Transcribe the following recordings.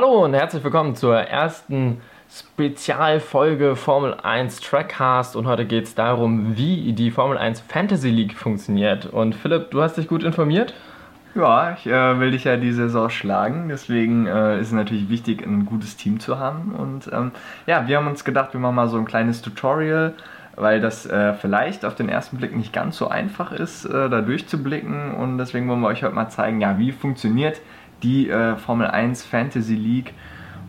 Hallo und herzlich willkommen zur ersten Spezialfolge Formel 1 Trackcast und heute geht es darum, wie die Formel 1 Fantasy League funktioniert. Und Philipp, du hast dich gut informiert? Ja, ich äh, will dich ja die Saison schlagen, deswegen äh, ist es natürlich wichtig, ein gutes Team zu haben. Und ähm, ja, wir haben uns gedacht, wir machen mal so ein kleines Tutorial, weil das äh, vielleicht auf den ersten Blick nicht ganz so einfach ist, äh, da durchzublicken. Und deswegen wollen wir euch heute mal zeigen, ja, wie funktioniert die äh, Formel 1 Fantasy League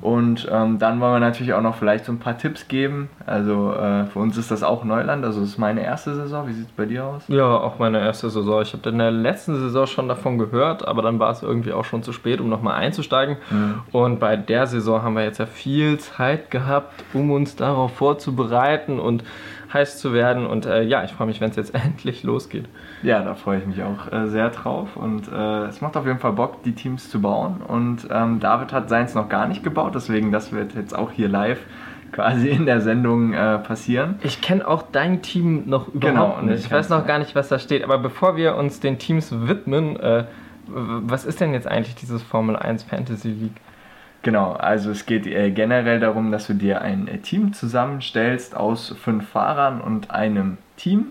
und ähm, dann wollen wir natürlich auch noch vielleicht so ein paar Tipps geben. Also äh, für uns ist das auch Neuland. Also es ist meine erste Saison. Wie sieht es bei dir aus? Ja, auch meine erste Saison. Ich habe in der letzten Saison schon davon gehört, aber dann war es irgendwie auch schon zu spät, um nochmal einzusteigen. Mhm. Und bei der Saison haben wir jetzt ja viel Zeit gehabt, um uns darauf vorzubereiten und heiß zu werden. Und äh, ja, ich freue mich, wenn es jetzt endlich losgeht. Ja, da freue ich mich auch äh, sehr drauf. Und äh, es macht auf jeden Fall Bock, die Teams zu bauen. Und ähm, David hat seins noch gar nicht gebaut, deswegen das wird jetzt auch hier live quasi in der Sendung äh, passieren. Ich kenne auch dein Team noch überhaupt genau, nicht. Ich weiß noch gar nicht, was da steht. Aber bevor wir uns den Teams widmen, äh, was ist denn jetzt eigentlich dieses Formel 1 Fantasy League? Genau, also es geht äh, generell darum, dass du dir ein äh, Team zusammenstellst aus fünf Fahrern und einem Team.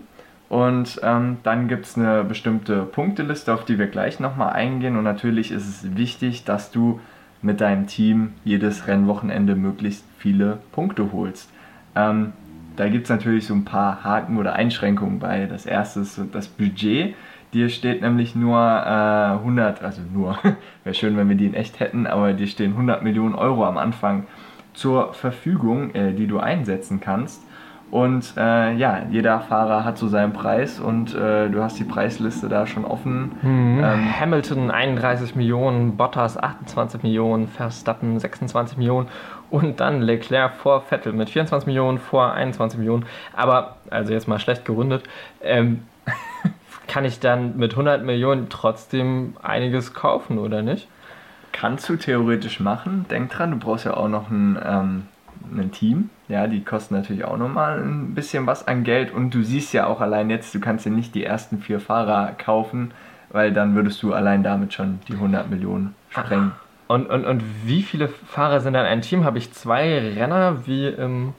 Und ähm, dann gibt es eine bestimmte Punkteliste, auf die wir gleich nochmal eingehen. Und natürlich ist es wichtig, dass du mit deinem Team jedes Rennwochenende möglichst viele Punkte holst. Ähm, da gibt es natürlich so ein paar Haken oder Einschränkungen bei. Das erste ist das Budget. Dir steht nämlich nur äh, 100, also nur, wäre schön, wenn wir die in echt hätten, aber dir stehen 100 Millionen Euro am Anfang zur Verfügung, äh, die du einsetzen kannst. Und äh, ja, jeder Fahrer hat so seinen Preis und äh, du hast die Preisliste da schon offen. Mhm. Ähm, Hamilton 31 Millionen, Bottas 28 Millionen, Verstappen 26 Millionen und dann Leclerc vor Vettel mit 24 Millionen, vor 21 Millionen. Aber, also jetzt mal schlecht gerundet, ähm, kann ich dann mit 100 Millionen trotzdem einiges kaufen, oder nicht? Kannst du theoretisch machen. Denk dran, du brauchst ja auch noch ein, ähm, ein Team. Ja, die kosten natürlich auch nochmal ein bisschen was an Geld. Und du siehst ja auch allein jetzt, du kannst ja nicht die ersten vier Fahrer kaufen, weil dann würdest du allein damit schon die 100 Millionen sprengen. Und, und, und wie viele Fahrer sind dann ein Team? Habe ich zwei Renner wie im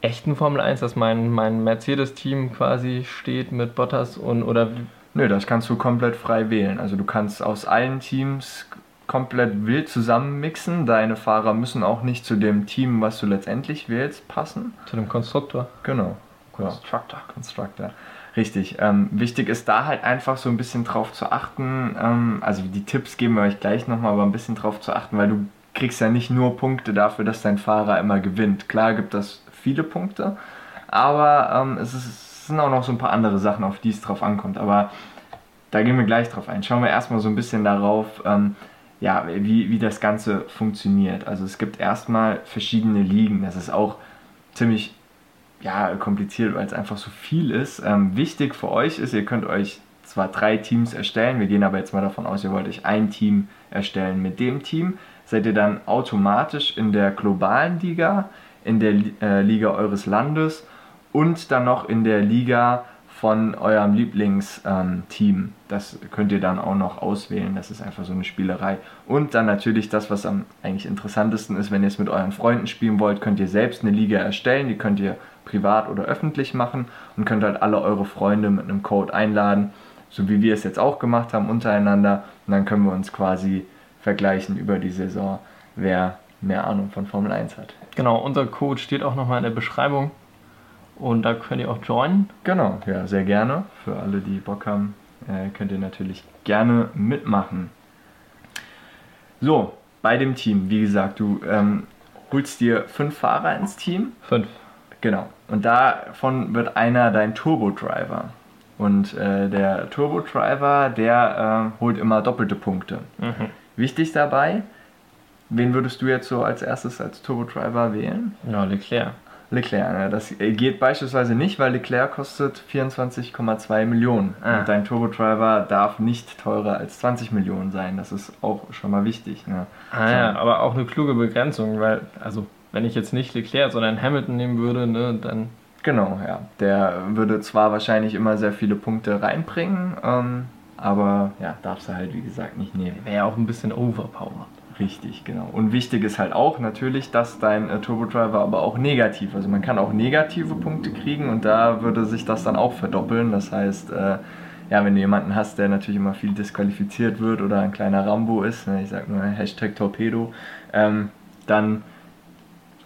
echten Formel 1, dass mein, mein Mercedes-Team quasi steht mit Bottas und oder. Nö, das kannst du komplett frei wählen. Also du kannst aus allen Teams komplett wild zusammenmixen. Deine Fahrer müssen auch nicht zu dem Team, was du letztendlich wählst, passen. Zu dem Konstruktor. Genau. Constructor. Ja. Constructor. Richtig. Ähm, wichtig ist da halt einfach so ein bisschen drauf zu achten. Ähm, also die Tipps geben wir euch gleich nochmal, aber ein bisschen drauf zu achten, weil du kriegst ja nicht nur Punkte dafür, dass dein Fahrer immer gewinnt. Klar gibt das viele Punkte. Aber ähm, es, ist, es, sind auch noch so ein paar andere Sachen, auf die es drauf ankommt. Aber da gehen wir gleich drauf ein. Schauen wir erstmal so ein bisschen darauf, ähm, ja, wie, wie das Ganze funktioniert. Also es gibt erstmal verschiedene Ligen. Das ist auch ziemlich ja, kompliziert, weil es einfach so viel ist. Ähm, wichtig für euch ist, ihr könnt euch zwar drei Teams erstellen, wir gehen aber jetzt mal davon aus, ihr wollt euch ein Team erstellen. Mit dem Team seid ihr dann automatisch in der globalen Liga, in der äh, Liga eures Landes und dann noch in der Liga von eurem Lieblingsteam. Ähm, das könnt ihr dann auch noch auswählen. Das ist einfach so eine Spielerei. Und dann natürlich das, was am eigentlich interessantesten ist, wenn ihr es mit euren Freunden spielen wollt, könnt ihr selbst eine Liga erstellen. Die könnt ihr privat oder öffentlich machen und könnt halt alle eure Freunde mit einem Code einladen, so wie wir es jetzt auch gemacht haben untereinander. Und dann können wir uns quasi vergleichen über die Saison, wer mehr Ahnung von Formel 1 hat. Genau, unser Code steht auch nochmal in der Beschreibung und da könnt ihr auch joinen. Genau, ja, sehr gerne. Für alle, die Bock haben, äh, könnt ihr natürlich gerne mitmachen. So, bei dem Team, wie gesagt, du ähm, holst dir fünf Fahrer ins Team. Fünf. Genau. Und davon wird einer dein Turbo-Driver. Und äh, der Turbo-Driver, der äh, holt immer doppelte Punkte. Mhm. Wichtig dabei, Wen würdest du jetzt so als erstes als Turbo-Driver wählen? Ja, Leclerc. Leclerc, ne? das geht beispielsweise nicht, weil Leclerc kostet 24,2 Millionen. Ah. Und dein Turbo-Driver darf nicht teurer als 20 Millionen sein. Das ist auch schon mal wichtig. Ne? Ah so. ja, aber auch eine kluge Begrenzung, weil, also wenn ich jetzt nicht Leclerc, sondern Hamilton nehmen würde, ne, dann. Genau, ja. Der würde zwar wahrscheinlich immer sehr viele Punkte reinbringen, ähm, aber ja, darfst du halt wie gesagt nicht nehmen. Wäre ja auch ein bisschen overpowered. Richtig, genau. Und wichtig ist halt auch natürlich, dass dein äh, Turbo Driver aber auch negativ, also man kann auch negative Punkte kriegen und da würde sich das dann auch verdoppeln. Das heißt, äh, ja, wenn du jemanden hast, der natürlich immer viel disqualifiziert wird oder ein kleiner Rambo ist, ne, ich sag nur Hashtag Torpedo, ähm, dann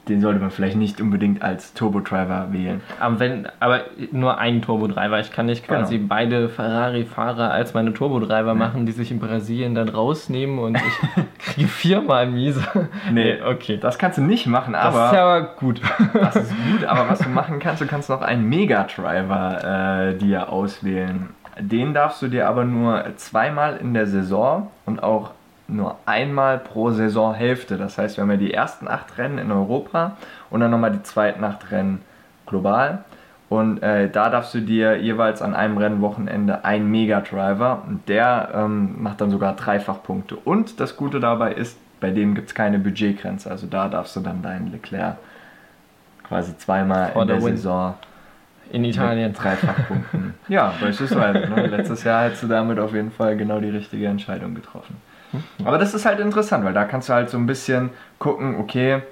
den sollte man vielleicht nicht unbedingt als Turbo-Driver wählen. Aber, wenn, aber nur einen Turbo-Driver. Ich kann nicht quasi genau. beide Ferrari-Fahrer als meine Turbo-Driver ja. machen, die sich in Brasilien dann rausnehmen und ich kriege viermal miese. Nee, okay. Das kannst du nicht machen, aber. Das ist aber gut. Das ist gut, aber was du machen kannst, du kannst noch einen Mega-Driver äh, dir auswählen. Den darfst du dir aber nur zweimal in der Saison und auch nur einmal pro Saisonhälfte. Das heißt, wir haben ja die ersten acht Rennen in Europa und dann nochmal die zweiten acht Rennen global. Und äh, da darfst du dir jeweils an einem Rennwochenende einen Mega-Driver und der ähm, macht dann sogar dreifach Punkte. Und das Gute dabei ist, bei dem gibt es keine Budgetgrenze. Also da darfst du dann deinen Leclerc quasi zweimal in der Win. Saison in Italien. Dreifach Punkten. ja, beispielsweise. Ne? Letztes Jahr hättest du damit auf jeden Fall genau die richtige Entscheidung getroffen. Aber das ist halt interessant, weil da kannst du halt so ein bisschen gucken, okay,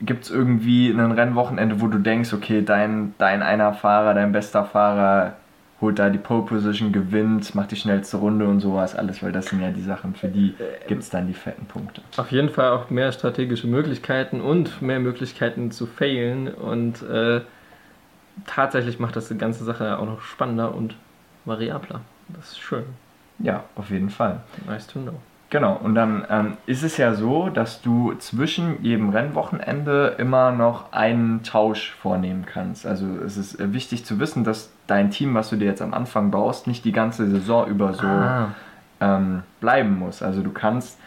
gibt es irgendwie ein Rennwochenende, wo du denkst, okay, dein, dein einer Fahrer, dein bester Fahrer holt da die Pole Position, gewinnt, macht die schnellste Runde und sowas alles, weil das sind ja die Sachen, für die gibt es dann die fetten Punkte. Auf jeden Fall auch mehr strategische Möglichkeiten und mehr Möglichkeiten zu failen und äh, tatsächlich macht das die ganze Sache auch noch spannender und variabler. Das ist schön. Ja, auf jeden Fall. Nice to know. Genau, und dann ähm, ist es ja so, dass du zwischen jedem Rennwochenende immer noch einen Tausch vornehmen kannst. Also es ist äh, wichtig zu wissen, dass dein Team, was du dir jetzt am Anfang baust, nicht die ganze Saison über so ah. ähm, bleiben muss. Also du kannst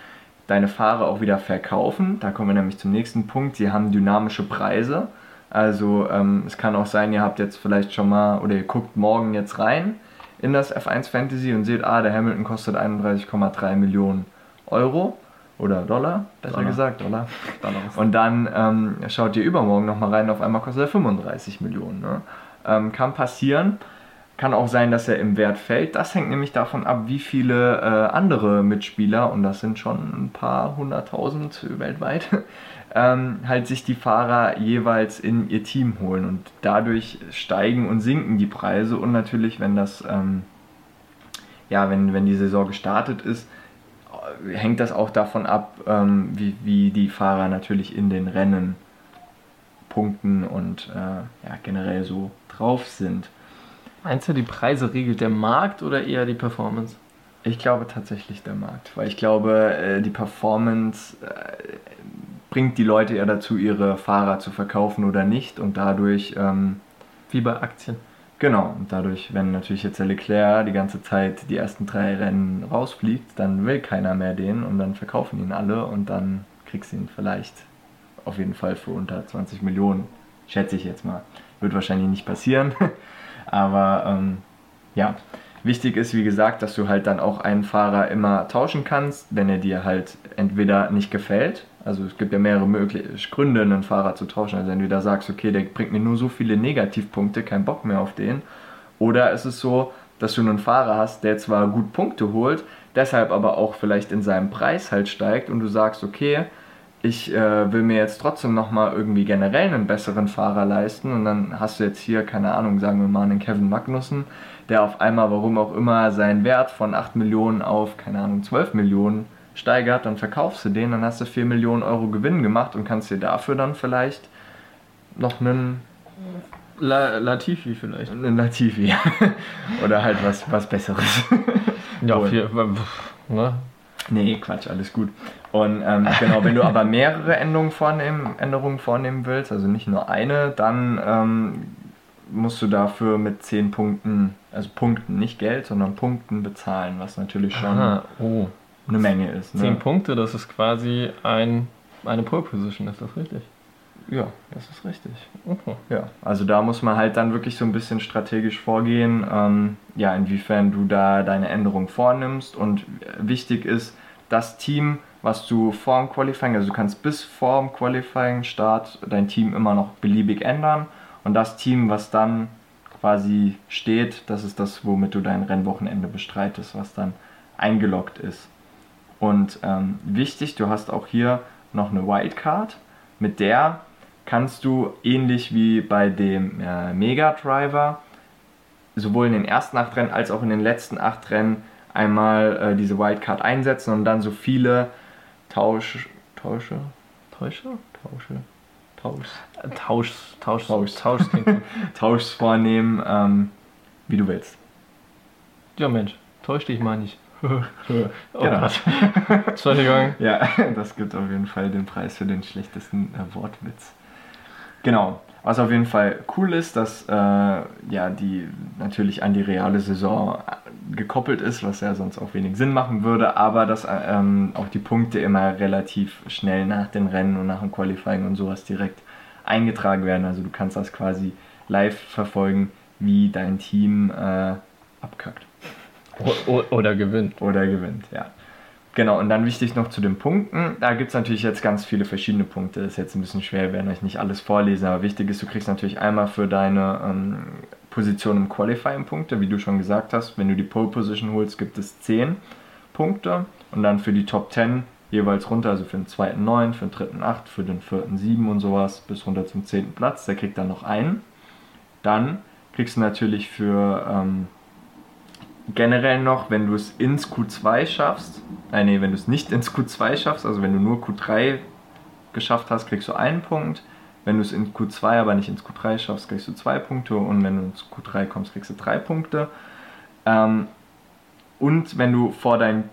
deine Fahrer auch wieder verkaufen. Da kommen wir nämlich zum nächsten Punkt. Sie haben dynamische Preise. Also ähm, es kann auch sein, ihr habt jetzt vielleicht schon mal oder ihr guckt morgen jetzt rein in das F1 Fantasy und seht, ah, der Hamilton kostet 31,3 Millionen Euro oder Dollar, besser Dollar. gesagt, Dollar. Und dann ähm, schaut ihr übermorgen nochmal rein, auf einmal kostet er 35 Millionen. Ne? Ähm, kann passieren. Kann auch sein, dass er im Wert fällt. Das hängt nämlich davon ab, wie viele äh, andere Mitspieler, und das sind schon ein paar hunderttausend weltweit, ähm, halt sich die Fahrer jeweils in ihr Team holen. Und dadurch steigen und sinken die Preise. Und natürlich, wenn das, ähm, ja, wenn, wenn die Saison gestartet ist, hängt das auch davon ab, ähm, wie, wie die Fahrer natürlich in den Rennen punkten und äh, ja, generell so drauf sind. Meinst du, die Preise regelt der Markt oder eher die Performance? Ich glaube tatsächlich der Markt, weil ich glaube, äh, die Performance äh, bringt die Leute eher dazu, ihre Fahrer zu verkaufen oder nicht und dadurch. Ähm, Wie bei Aktien. Genau, und dadurch, wenn natürlich jetzt der Leclerc die ganze Zeit die ersten drei Rennen rausfliegt, dann will keiner mehr den und dann verkaufen ihn alle und dann kriegst du ihn vielleicht auf jeden Fall für unter 20 Millionen, schätze ich jetzt mal. Wird wahrscheinlich nicht passieren, aber ähm, ja, wichtig ist, wie gesagt, dass du halt dann auch einen Fahrer immer tauschen kannst, wenn er dir halt entweder nicht gefällt also es gibt ja mehrere mögliche Gründe, einen Fahrer zu tauschen. Also entweder sagst, okay, der bringt mir nur so viele Negativpunkte, kein Bock mehr auf den. Oder ist es so, dass du einen Fahrer hast, der zwar gut Punkte holt, deshalb aber auch vielleicht in seinem Preis halt steigt und du sagst, okay, ich äh, will mir jetzt trotzdem nochmal irgendwie generell einen besseren Fahrer leisten und dann hast du jetzt hier, keine Ahnung, sagen wir mal einen Kevin Magnussen, der auf einmal, warum auch immer, seinen Wert von 8 Millionen auf, keine Ahnung, 12 Millionen steigert, dann verkaufst du den, dann hast du 4 Millionen Euro Gewinn gemacht und kannst dir dafür dann vielleicht noch einen La Latifi vielleicht. Einen Latifi. Oder halt was, was Besseres. ja, viel, ne? Nee, Quatsch, alles gut. Und ähm, genau, wenn du aber mehrere Änderungen vornehmen, Änderungen vornehmen willst, also nicht nur eine, dann ähm, musst du dafür mit 10 Punkten, also Punkten, nicht Geld, sondern Punkten bezahlen, was natürlich schon Aha, oh eine Menge ist. Ne? Zehn Punkte, das ist quasi ein, eine Pole Position, ist das richtig? Ja, das ist richtig. Okay. Ja, also da muss man halt dann wirklich so ein bisschen strategisch vorgehen, ähm, ja, inwiefern du da deine Änderung vornimmst. Und wichtig ist, das Team, was du vor dem Qualifying, also du kannst bis vor dem Qualifying-Start dein Team immer noch beliebig ändern. Und das Team, was dann quasi steht, das ist das, womit du dein Rennwochenende bestreitest, was dann eingeloggt ist. Und ähm, wichtig, du hast auch hier noch eine Wildcard, mit der kannst du ähnlich wie bei dem äh, Mega Driver sowohl in den ersten acht Rennen als auch in den letzten acht Rennen einmal äh, diese Wildcard einsetzen und dann so viele Tausch, Tausche, Täusche? Tausche, Tausch, Tausch, Tausch, Tausch. Tausch vornehmen, ähm, wie du willst. Ja, Mensch, täusch dich mal nicht. oh Genau. Gott. Entschuldigung. Ja, das gibt auf jeden Fall den Preis für den schlechtesten äh, Wortwitz. Genau. Was auf jeden Fall cool ist, dass äh, ja die natürlich an die reale Saison äh, gekoppelt ist, was ja sonst auch wenig Sinn machen würde, aber dass äh, ähm, auch die Punkte immer relativ schnell nach den Rennen und nach dem Qualifying und sowas direkt eingetragen werden. Also du kannst das quasi live verfolgen, wie dein Team äh, abkackt. Oder gewinnt. Oder gewinnt, ja. Genau, und dann wichtig noch zu den Punkten. Da gibt es natürlich jetzt ganz viele verschiedene Punkte. Ist jetzt ein bisschen schwer, wir werden euch nicht alles vorlesen, aber wichtig ist, du kriegst natürlich einmal für deine ähm, Position im Qualifying Punkte, wie du schon gesagt hast. Wenn du die Pole Position holst, gibt es 10 Punkte und dann für die Top 10 jeweils runter, also für den zweiten 9, für den dritten 8, für den vierten 7 und sowas, bis runter zum 10. Platz. Der kriegt dann noch einen. Dann kriegst du natürlich für ähm, generell noch, wenn du es ins Q2 schaffst, äh, nee, wenn du es nicht ins Q2 schaffst, also wenn du nur Q3 geschafft hast, kriegst du einen Punkt. Wenn du es in Q2 aber nicht ins Q3 schaffst, kriegst du zwei Punkte. Und wenn du ins Q3 kommst, kriegst du drei Punkte. Ähm, und wenn du vor deinen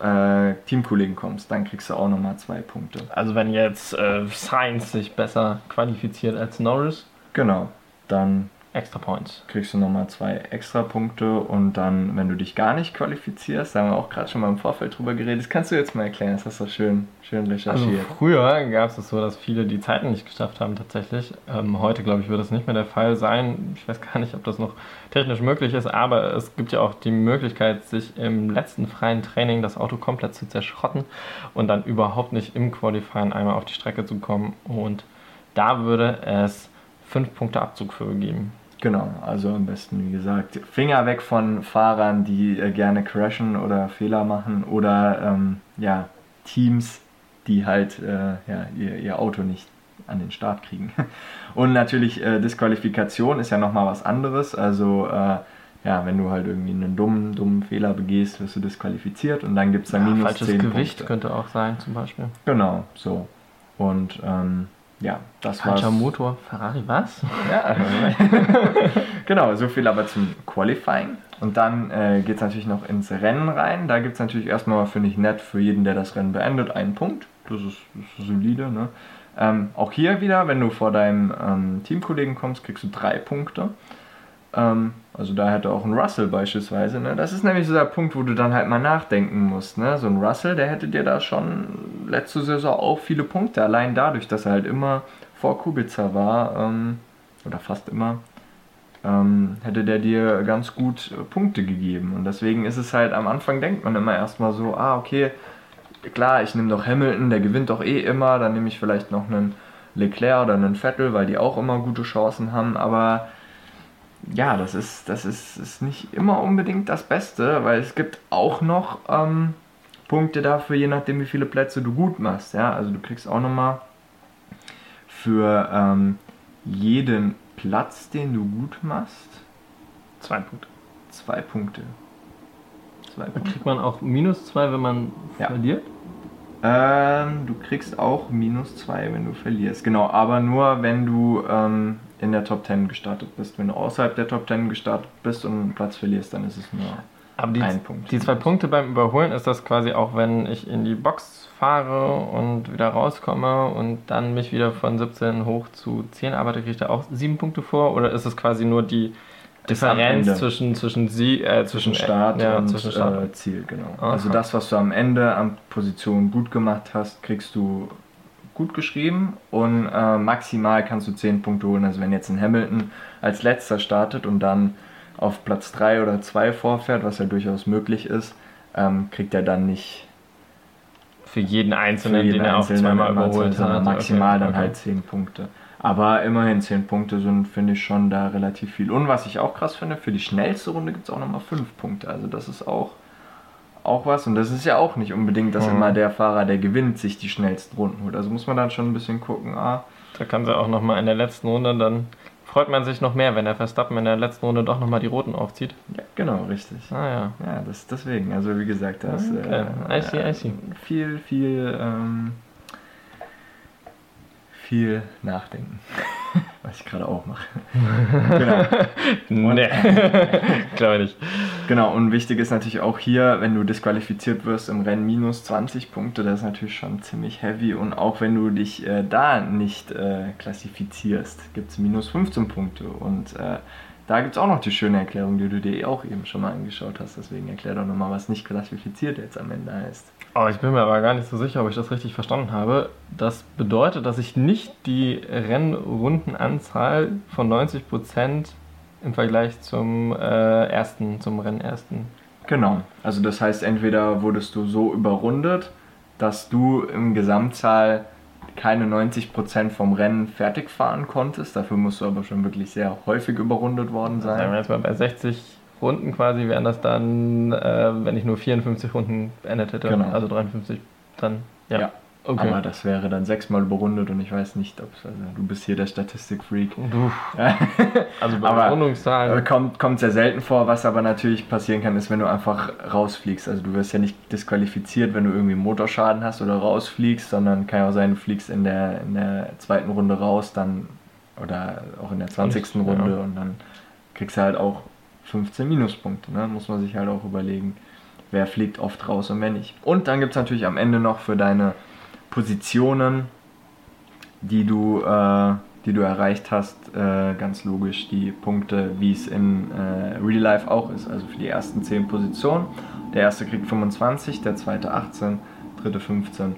äh, Teamkollegen kommst, dann kriegst du auch nochmal zwei Punkte. Also wenn jetzt äh, Sainz sich besser qualifiziert als Norris, Genau, dann extra Points. kriegst du nochmal zwei extra Punkte und dann, wenn du dich gar nicht qualifizierst, da haben wir auch gerade schon mal im Vorfeld drüber geredet, das kannst du jetzt mal erklären, das hast du schön, schön Also recherchiert. früher gab es es so, dass viele die Zeiten nicht geschafft haben tatsächlich. Ähm, heute glaube ich wird das nicht mehr der Fall sein. Ich weiß gar nicht, ob das noch technisch möglich ist, aber es gibt ja auch die Möglichkeit, sich im letzten freien Training das Auto komplett zu zerschrotten und dann überhaupt nicht im Qualifying einmal auf die Strecke zu kommen. Und da würde es fünf Punkte Abzug für geben. Genau, also am besten, wie gesagt, Finger weg von Fahrern, die äh, gerne crashen oder Fehler machen oder ähm, ja, Teams, die halt äh, ja, ihr, ihr Auto nicht an den Start kriegen. Und natürlich äh, Disqualifikation ist ja nochmal was anderes. Also äh, ja, wenn du halt irgendwie einen dummen, dummen Fehler begehst, wirst du disqualifiziert und dann gibt es dann Ja, minus falsches 10 Gewicht Punkte. könnte auch sein zum Beispiel. Genau, so. Und ähm, ja, das war's. Falscher Motor, Ferrari, was? Ja, genau, so viel aber zum Qualifying. Und dann äh, geht es natürlich noch ins Rennen rein. Da gibt es natürlich erstmal, finde ich, nett für jeden, der das Rennen beendet, einen Punkt. Das ist, das ist solide. Ne? Ähm, auch hier wieder, wenn du vor deinem ähm, Teamkollegen kommst, kriegst du drei Punkte. Ähm, also da hätte auch ein Russell beispielsweise. Ne? Das ist nämlich so der Punkt, wo du dann halt mal nachdenken musst. Ne? So ein Russell, der hätte dir da schon letzte Saison auch viele Punkte. Allein dadurch, dass er halt immer vor Kubica war, ähm, oder fast immer, ähm, hätte der dir ganz gut äh, Punkte gegeben. Und deswegen ist es halt, am Anfang denkt man immer erstmal so, ah, okay, klar, ich nehme doch Hamilton, der gewinnt doch eh immer, dann nehme ich vielleicht noch einen Leclerc oder einen Vettel, weil die auch immer gute Chancen haben, aber ja, das ist, das ist, ist nicht immer unbedingt das Beste, weil es gibt auch noch ähm, Punkte dafür, je nachdem wie viele Plätze du gut machst. Ja? Also du kriegst auch nochmal für ähm, jeden Platz, den du gut machst, Zwei Punkte. zwei Punkte. Zwei Dann Punkte. kriegt man auch minus zwei, wenn man Ja. verliert. Ähm, du kriegst auch minus zwei, wenn du verlierst. Genau, aber nur wenn du ähm, in der Top 10 gestartet bist. Wenn du außerhalb der Top 10 gestartet bist und einen Platz verlierst, dann ist es nur Aber die, ein Punkt. die zwei Punkte beim Überholen ist das quasi auch, wenn ich in die Box fahre und wieder rauskomme und dann mich wieder von 17 hoch zu 10 arbeite, kriege ich da auch sieben Punkte vor? Oder ist es quasi nur die Differenz zwischen, zwischen sie, äh, zwischen, zwischen Start ja, und zwischen Start. Äh, Ziel, genau. Aha. Also das, was du am Ende an Position gut gemacht hast, kriegst du gut geschrieben und äh, maximal kannst du 10 Punkte holen. Also wenn jetzt ein Hamilton als letzter startet und dann auf Platz 3 oder 2 vorfährt, was ja durchaus möglich ist, ähm, kriegt er dann nicht für jeden für Einzelnen, jeden den er auch zweimal überholt sondern hat. maximal Okay, dann okay. halt 10 Punkte. Aber immerhin 10 Punkte sind, finde ich, schon da relativ viel. Und was ich auch krass finde, für die schnellste Runde gibt es auch nochmal 5 Punkte. Also das ist auch, auch was. Und das ist ja auch nicht unbedingt, dass Mhm. immer der Fahrer, der gewinnt, sich die schnellsten Runden holt. Also muss man dann schon ein bisschen gucken, ah, Da kann sie auch nochmal in der letzten Runde, dann freut man sich noch mehr, wenn der Verstappen in der letzten Runde doch nochmal die Roten aufzieht. ja, genau, richtig. Ah ja. Ja, das deswegen. Also wie gesagt, da ist Okay, I see, I see. viel, viel, ähm, viel nachdenken. Was ich gerade auch mache. genau. Nee, glaube nicht. Genau, und wichtig ist natürlich auch hier, wenn du disqualifiziert wirst im Rennen minus 20 Punkte, das ist natürlich schon ziemlich heavy. Und auch wenn du dich äh, da nicht äh, klassifizierst, gibt es minus 15 Punkte. Und äh, da gibt es auch noch die schöne Erklärung, die du dir auch eben schon mal angeschaut hast. Deswegen erklär doch nochmal, was nicht klassifiziert jetzt am Ende heißt. Oh, ich bin mir aber gar nicht so sicher, ob ich das richtig verstanden habe. Das bedeutet, dass ich nicht die Rennrundenanzahl von 90% im Vergleich zum äh, ersten, zum Rennersten. Genau, also das heißt, entweder wurdest du so überrundet, dass du im Gesamtzahl keine 90% vom Rennen fertig fahren konntest. Dafür musst du aber schon wirklich sehr häufig überrundet worden Sagen wir sein. jetzt mal bei 60 Runden quasi wären das dann, äh, wenn ich nur 54 Runden beendet hätte, Genau. also 53, dann ja. Ja, Okay. Aber das wäre dann sechsmal überrundet und ich weiß nicht, ob also du bist hier der Statistikfreak. Du, also bei Aber- Rundungszahlen. Äh, Kommt, kommt sehr selten vor, was aber natürlich passieren kann, ist, wenn du einfach rausfliegst. Also du wirst ja nicht disqualifiziert, wenn du irgendwie Motorschaden hast oder rausfliegst, sondern kann ja auch sein, du fliegst in der, in der zweiten Runde raus, dann oder auch in der 20. Und, Runde ja. und dann kriegst du halt auch 15 Minuspunkte. Ne? Muss man sich halt auch überlegen, wer fliegt oft raus und wer nicht. Und dann gibt es natürlich am Ende noch für deine Positionen, die du, äh, die du erreicht hast, äh, ganz logisch die Punkte, wie es in äh, Real Life auch ist. Also für die ersten 10 Positionen. Der erste kriegt 25, der zweite 18, dritte 15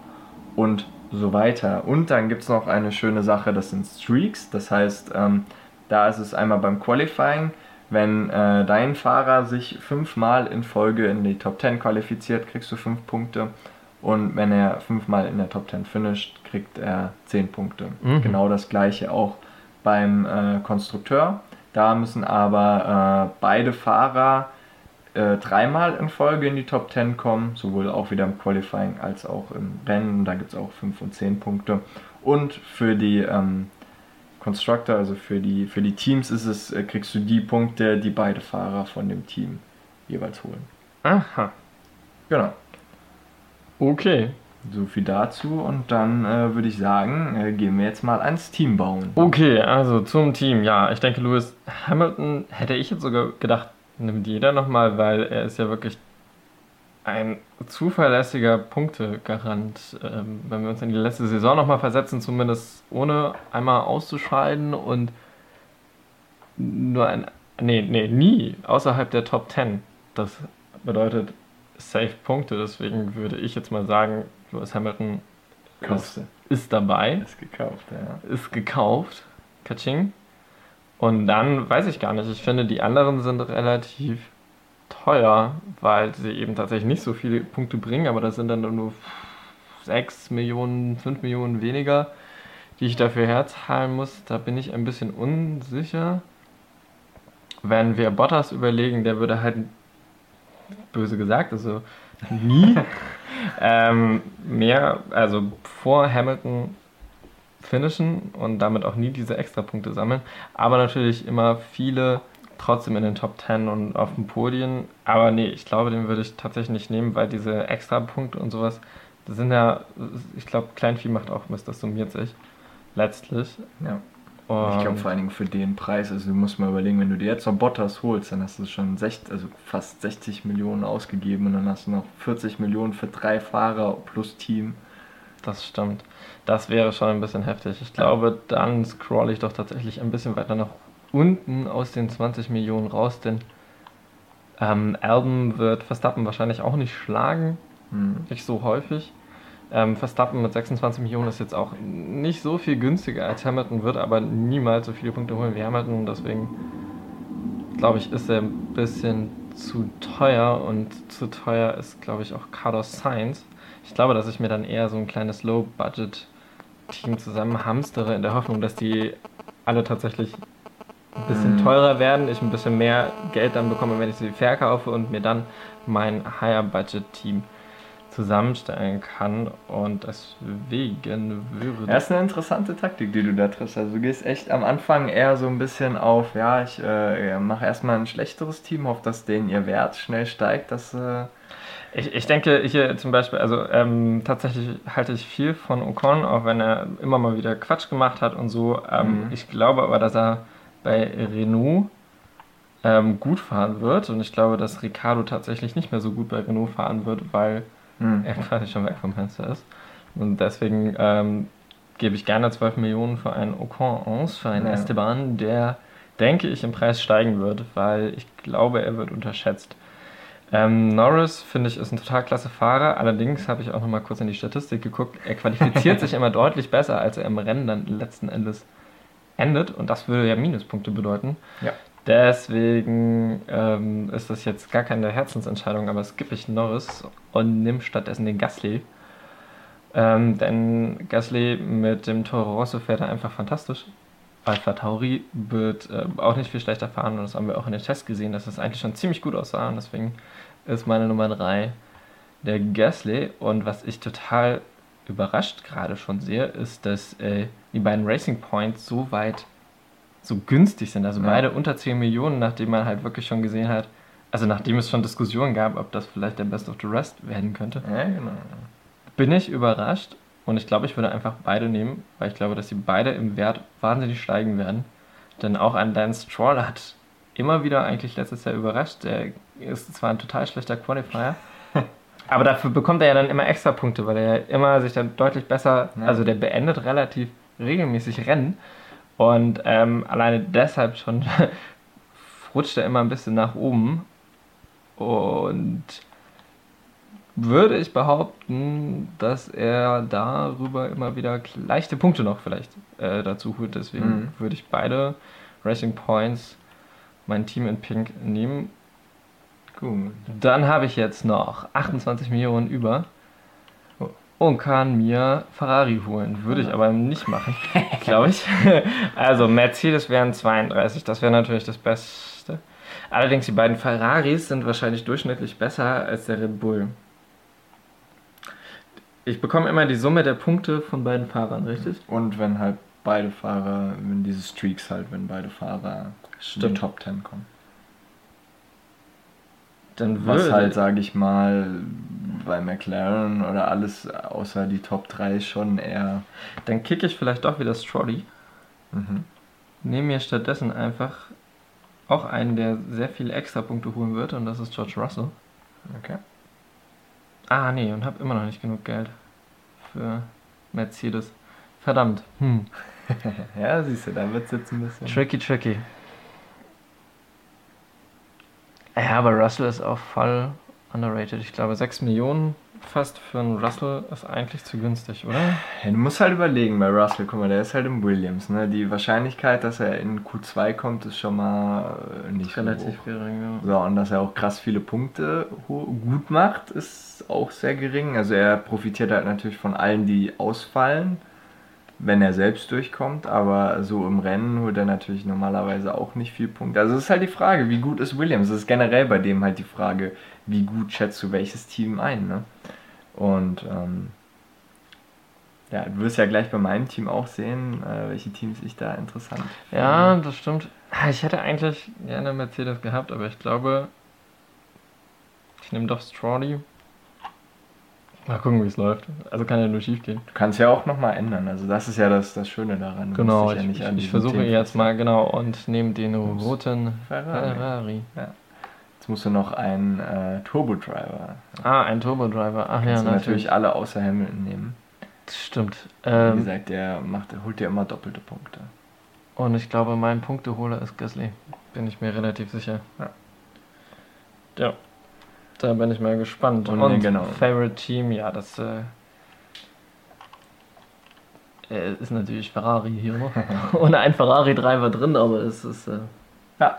und so weiter. Und dann gibt es noch eine schöne Sache, das sind Streaks. Das heißt, ähm, da ist es einmal beim Qualifying, wenn äh, dein Fahrer sich fünfmal in Folge in die Top 10 qualifiziert, kriegst du 5 Punkte. Und wenn er fünfmal in der Top 10 finisht, kriegt er 10 Punkte. Mhm. Genau das gleiche auch beim äh, Konstrukteur. Da müssen aber äh, beide Fahrer äh, dreimal in Folge in die Top 10 kommen, sowohl auch wieder im Qualifying als auch im Rennen. Da gibt es auch 5 und 10 Punkte. Und für die ähm, Constructor, also für die, für die Teams, ist es, äh, kriegst du die Punkte, die beide Fahrer von dem Team jeweils holen. Aha. Genau. Okay. So viel dazu und dann äh, würde ich sagen, äh, gehen wir jetzt mal ans Team bauen. Okay, also zum Team. Ja, ich denke, Lewis Hamilton hätte ich jetzt sogar gedacht, nimmt jeder nochmal, weil er ist ja wirklich ein zuverlässiger Punktegarant. Ähm, wenn wir uns in die letzte Saison nochmal versetzen, zumindest ohne einmal auszuscheiden und nur ein. Nee, nee, nie außerhalb der Top 10. Das bedeutet safe Punkte. Deswegen würde ich jetzt mal sagen, Lewis Hamilton du. ist dabei Ist gekauft, ja. ist gekauft. Kaching. Und dann weiß ich gar nicht. Ich finde, die anderen sind relativ teuer, weil sie eben tatsächlich nicht so viele Punkte bringen, aber das sind dann nur 6 Millionen, 5 Millionen weniger, die ich dafür herzahlen muss. Da bin ich ein bisschen unsicher. Wenn wir Bottas überlegen, der würde halt, böse gesagt, also nie ähm, mehr, also vor Hamilton finishen und damit auch nie diese Extrapunkte sammeln. Aber natürlich immer viele trotzdem in den Top 10 und auf den Podien. Aber nee, ich glaube, den würde ich tatsächlich nicht nehmen, weil diese Extrapunkte und sowas, das sind ja, ich glaube, Kleinvieh macht auch Mist, das summiert sich letztlich. ja. Ich glaube vor allen Dingen für den Preis, also du musst mal überlegen, wenn du dir jetzt noch Bottas holst, dann hast du schon 60, also fast 60 Millionen ausgegeben und dann hast du noch 40 Millionen für drei Fahrer plus Team. Das stimmt. Das wäre schon ein bisschen heftig. Ich glaube, dann scroll ich doch tatsächlich ein bisschen weiter nach unten aus den 20 Millionen raus, denn ähm, Alben wird Verstappen wahrscheinlich auch nicht schlagen, Hm. nicht so häufig. Ähm, Verstappen mit 26 Millionen ist jetzt auch nicht so viel günstiger als Hamilton, wird aber niemals so viele Punkte holen wie Hamilton. Deswegen glaube ich, ist er ein bisschen zu teuer und zu teuer ist, glaube ich, auch Carlos Sainz. Ich glaube, dass ich mir dann eher so ein kleines Low-Budget-Team zusammen hamstere, in der Hoffnung, dass die alle tatsächlich ein bisschen teurer werden, ich ein bisschen mehr Geld dann bekomme, wenn ich sie verkaufe und mir dann mein Higher-Budget-Team zusammenstellen kann und deswegen würde. Das ist eine interessante Taktik, die du da triffst. Also du gehst echt am Anfang eher so ein bisschen auf, ja, ich äh, mache erstmal ein schlechteres Team, hoffe, dass denen ihr Wert schnell steigt, dass. Äh ich, ich denke hier zum Beispiel, also ähm, tatsächlich halte ich viel von Ocon, auch wenn er immer mal wieder Quatsch gemacht hat und so. Ähm, mhm. Ich glaube aber, dass er bei Renault ähm, gut fahren wird und ich glaube, dass Ricardo tatsächlich nicht mehr so gut bei Renault fahren wird, weil mhm. er quasi schon weg vom Fenster ist. Und deswegen ähm, gebe ich gerne 12 Millionen für einen Ocon aus, für einen ja. Esteban, der, denke ich, im Preis steigen wird, weil ich glaube, er wird unterschätzt. Ähm, Norris, finde ich, ist ein total klasse Fahrer. Allerdings habe ich auch noch mal kurz in die Statistik geguckt. Er qualifiziert sich immer deutlich besser, als er im Rennen dann letzten Endes endet. Und das würde ja Minuspunkte bedeuten. Ja. Deswegen ähm, ist das jetzt gar keine Herzensentscheidung, aber skippe ich Norris und nimm stattdessen den Gasly. Ähm, denn Gasly mit dem Toro Rosso fährt er einfach fantastisch. Alpha Tauri wird äh, auch nicht viel schlechter fahren und das haben wir auch in den Tests gesehen, dass das eigentlich schon ziemlich gut aussah und deswegen ist meine Nummer 3 der Gasly und was ich total überrascht gerade schon sehe, ist, dass äh, die beiden Racing Points so weit so günstig sind. Also ja. beide unter 10 Millionen, nachdem man halt wirklich schon gesehen hat, also nachdem es schon Diskussionen gab, ob das vielleicht der Best of the Rest werden könnte. Ja, genau. Bin ich überrascht und ich glaube, ich würde einfach beide nehmen, weil ich glaube, dass sie beide im Wert wahnsinnig steigen werden. Denn auch ein Lance Stroll hat immer wieder eigentlich letztes Jahr überrascht. Er ist zwar ein total schlechter Qualifier, aber dafür bekommt er ja dann immer extra Punkte, weil er immer sich dann deutlich besser, ja. also der beendet relativ regelmäßig Rennen und ähm, alleine deshalb schon rutscht er immer ein bisschen nach oben. Und würde ich behaupten, dass er darüber immer wieder leichte Punkte noch vielleicht äh, dazu holt. Deswegen mhm. würde ich beide Racing Points, mein Team in Pink, nehmen. Gut. Dann habe ich jetzt noch 28 Millionen über und kann mir Ferrari holen. Würde ich aber nicht machen, glaube ich. Also Mercedes wären 32, das wäre natürlich das Beste. Allerdings die beiden Ferraris sind wahrscheinlich durchschnittlich besser als der Red Bull. Ich bekomme immer die Summe der Punkte von beiden Fahrern, richtig? Und wenn halt beide Fahrer, wenn diese Streaks halt, wenn beide Fahrer Stimmt. in die Top 10 kommen. Dann Was halt, sage ich mal, bei McLaren oder alles außer die Top 3 schon eher. Dann kicke ich vielleicht doch wieder Strolly. Mhm. Nehme mir stattdessen einfach auch einen, der sehr viele Extrapunkte holen wird und das ist George Russell. Okay. Ah, nee, und habe immer noch nicht genug Geld für Mercedes. Verdammt. Hm. ja, siehst du, da wird es jetzt ein bisschen. Tricky, tricky. Ja, aber Russell ist auch voll underrated. Ich glaube, 6 Millionen fast für einen Russell ist eigentlich zu günstig, oder? Ja, du musst halt überlegen bei Russell, guck mal, der ist halt im Williams. Ne? Die Wahrscheinlichkeit, dass er in Q2 kommt, ist schon mal äh, nicht relativ so gering. Ja. So, und dass er auch krass viele Punkte gut macht, ist auch sehr gering. Also er profitiert halt natürlich von allen, die ausfallen wenn er selbst durchkommt, aber so im Rennen holt er natürlich normalerweise auch nicht viel Punkte. Also es ist halt die Frage, wie gut ist Williams? Das ist generell bei dem halt die Frage, wie gut schätzt du welches Team ein, ne? Und ähm, ja, du wirst ja gleich bei meinem Team auch sehen, äh, welche Teams ich da interessant finde. Ja, das stimmt. Ich hätte eigentlich gerne Mercedes gehabt, aber ich glaube, ich nehme doch Strawley. Mal gucken, wie es läuft. Also kann ja nur schief gehen. Du kannst ja auch nochmal ändern. Also das ist ja das, das Schöne daran. Du genau, ich, ja ich, ich versuche jetzt mal genau und nehme den roten Ferrari. Ferrari. Ja. Jetzt musst du noch einen äh, Turbo-Driver. Ah, ein Turbo-Driver. Ach ja, natürlich. natürlich alle außer Hamilton nehmen. Stimmt. Ähm, Wie gesagt, der macht, der holt dir immer doppelte Punkte. Und ich glaube, mein Punkteholer ist Gasly. Bin ich mir relativ sicher. Ja. Ja. Da bin ich mal gespannt. Und, Und genau. Favorite Team, ja, das äh, äh ist natürlich Ferrari hier noch. Ohne ein Ferrari-Driver drin, aber es ist. Äh, ja.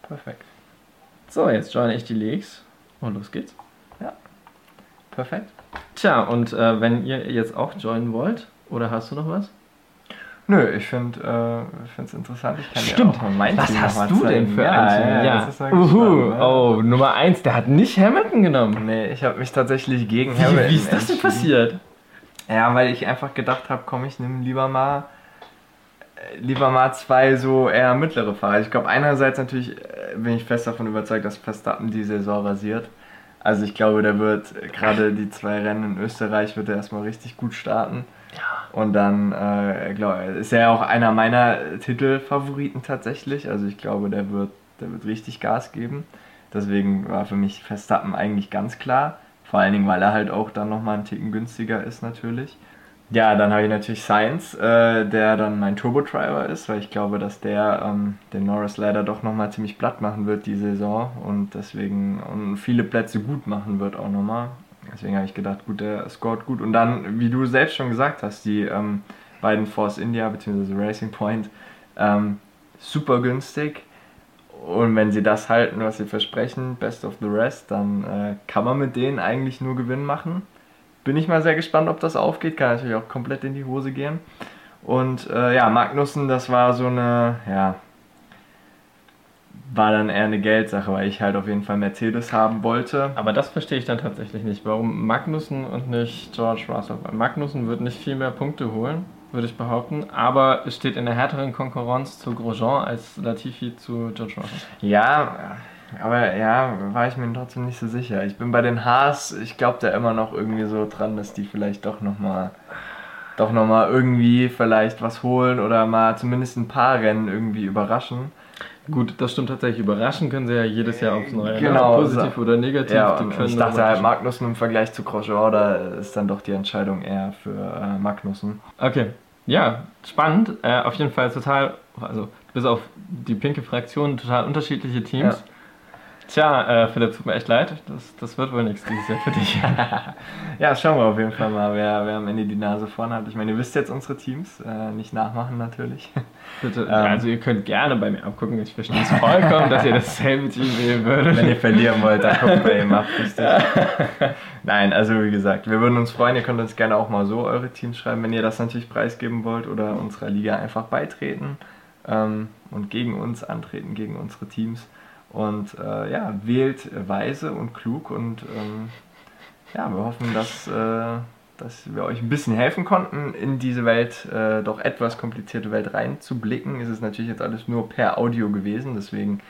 Perfekt. So, jetzt join ich die Leaks. Und los geht's. Ja. Perfekt. Tja, und äh, wenn ihr jetzt auch joinen wollt, oder hast du noch was? Nö, ich finde es interessant. Ich kann Stimmt. auch mein Was Team hast du denn für ja, ein Team? Ja, Ja. mal Uhu. ne? Oh, Nummer 1, der hat nicht Hamilton genommen. Nee, ich habe mich tatsächlich gegen Wie, Hamilton wie ist das denn passiert? Ja, weil ich einfach gedacht habe, komm, ich nehme lieber mal äh, lieber mal zwei so eher mittlere Fahrer. Ich glaube, einerseits natürlich äh, bin ich fest davon überzeugt, dass Verstappen die Saison rasiert. Also ich glaube, der wird gerade die zwei Rennen in Österreich wird er erstmal richtig gut starten. Ja. Und dann äh, glaube ist er auch einer meiner Titelfavoriten tatsächlich. Also ich glaube, der wird, der wird richtig Gas geben. Deswegen war für mich Verstappen eigentlich ganz klar. Vor allen Dingen, weil er halt auch dann nochmal einen Ticken günstiger ist natürlich. Ja, dann habe ich natürlich Sainz, äh, der dann mein Turbo-Driver ist, weil ich glaube, dass der ähm, den Norris leider doch nochmal ziemlich platt machen wird die Saison und deswegen und viele Plätze gut machen wird auch nochmal. Deswegen habe ich gedacht, gut, der scored gut. Und dann, wie du selbst schon gesagt hast, die ähm, beiden Force India bzw. Racing Point ähm, super günstig. Und wenn sie das halten, was sie versprechen, Best of the Rest, dann äh, kann man mit denen eigentlich nur Gewinn machen. Bin ich mal sehr gespannt, ob das aufgeht. Kann natürlich auch komplett in die Hose gehen. Und äh, ja, Magnussen, das war so eine, ja, war dann eher eine Geldsache, weil ich halt auf jeden Fall Mercedes haben wollte. Aber das verstehe ich dann tatsächlich nicht. Warum Magnussen und nicht George Russell? Weil Magnussen wird nicht viel mehr Punkte holen, würde ich behaupten. Aber es steht in der härteren Konkurrenz zu Grosjean als Latifi zu George Russell. Ja, aber ja, war ich mir trotzdem nicht so sicher. Ich bin bei den Haas, ich glaube da immer noch irgendwie so dran, dass die vielleicht doch nochmal doch noch mal irgendwie vielleicht was holen oder mal zumindest ein paar Rennen irgendwie überraschen. Gut, das stimmt tatsächlich. Überraschen können sie ja jedes Jahr aufs Neue. ne? Genau, Positiv so. oder negativ. Ja, ich dachte halt. Magnussen im Vergleich zu Grosjean, da ist dann doch die Entscheidung eher für äh, Magnussen. Okay, ja, spannend. Äh, auf jeden Fall total, also bis auf die pinke Fraktion, total unterschiedliche Teams. Ja. Tja, äh, Philipp, tut mir echt leid. Das, das wird wohl nichts dieses Jahr für dich. Ja, schauen wir auf jeden Fall mal, wer, wer am Ende die Nase vorne hat. Ich meine, ihr wisst jetzt unsere Teams, äh, nicht nachmachen natürlich. Bitte, Ähm. also ihr könnt gerne bei mir abgucken. Ich verstehe es vollkommen, dass ihr dasselbe Team wählen würdet. Wenn ihr verlieren wollt, dann guckt bei ihm ab, richtig. Nein, also wie gesagt, wir würden uns freuen. Ihr könnt uns gerne auch mal so eure Teams schreiben, wenn ihr das natürlich preisgeben wollt oder unserer Liga einfach beitreten ähm, und gegen uns antreten, gegen unsere Teams. Und äh, ja, wählt weise und klug und ähm, ja, wir hoffen, dass, äh, dass wir euch ein bisschen helfen konnten, in diese Welt, äh, doch etwas komplizierte Welt reinzublicken. Es ist natürlich jetzt alles nur per Audio gewesen, deswegen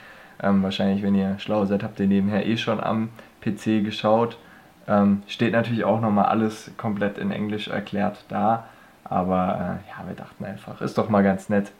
ähm, wahrscheinlich, wenn ihr schlau seid, habt ihr nebenher eh schon am PC geschaut. Ähm, steht natürlich auch nochmal alles komplett in Englisch erklärt da. Aber äh, ja, wir dachten einfach, ist doch mal ganz nett,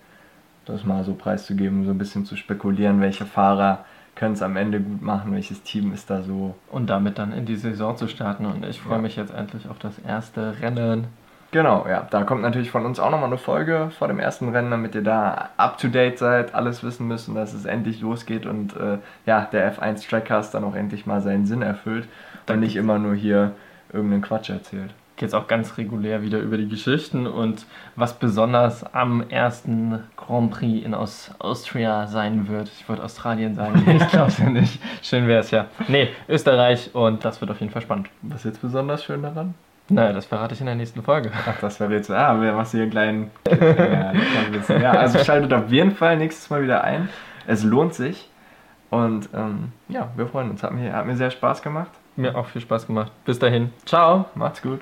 das mal so preiszugeben, so ein bisschen zu spekulieren, welche Fahrer können es am Ende gut machen, welches Team ist da so. Und damit dann in die Saison zu starten. Und ich freue Ja. mich jetzt endlich auf das erste Rennen. Genau, ja, da kommt natürlich von uns auch nochmal eine Folge vor dem ersten Rennen, damit ihr da up to date seid, alles wissen müsst und dass es endlich losgeht und äh, ja, der F1 Trackcast dann auch endlich mal seinen Sinn erfüllt und nicht immer nur hier irgendeinen Quatsch erzählt. Es auch ganz regulär wieder über die Geschichten und was besonders am ersten Grand Prix in Aus Austria sein wird. Ich wollte Australien sagen, ich glaube ja nicht. Schön wäre es ja. Nee, Österreich und das wird auf jeden Fall spannend. Was ist jetzt besonders schön daran? Naja, das verrate ich in der nächsten Folge. Ach, das wäre jetzt, ah, wer machst hier einen kleinen. ja, ja, also schaltet auf jeden Fall nächstes Mal wieder ein. Es lohnt sich. Und ähm, ja, wir freuen uns. Hat mir, hat mir sehr Spaß gemacht. Mir auch viel Spaß gemacht. Bis dahin. Ciao. Macht's gut.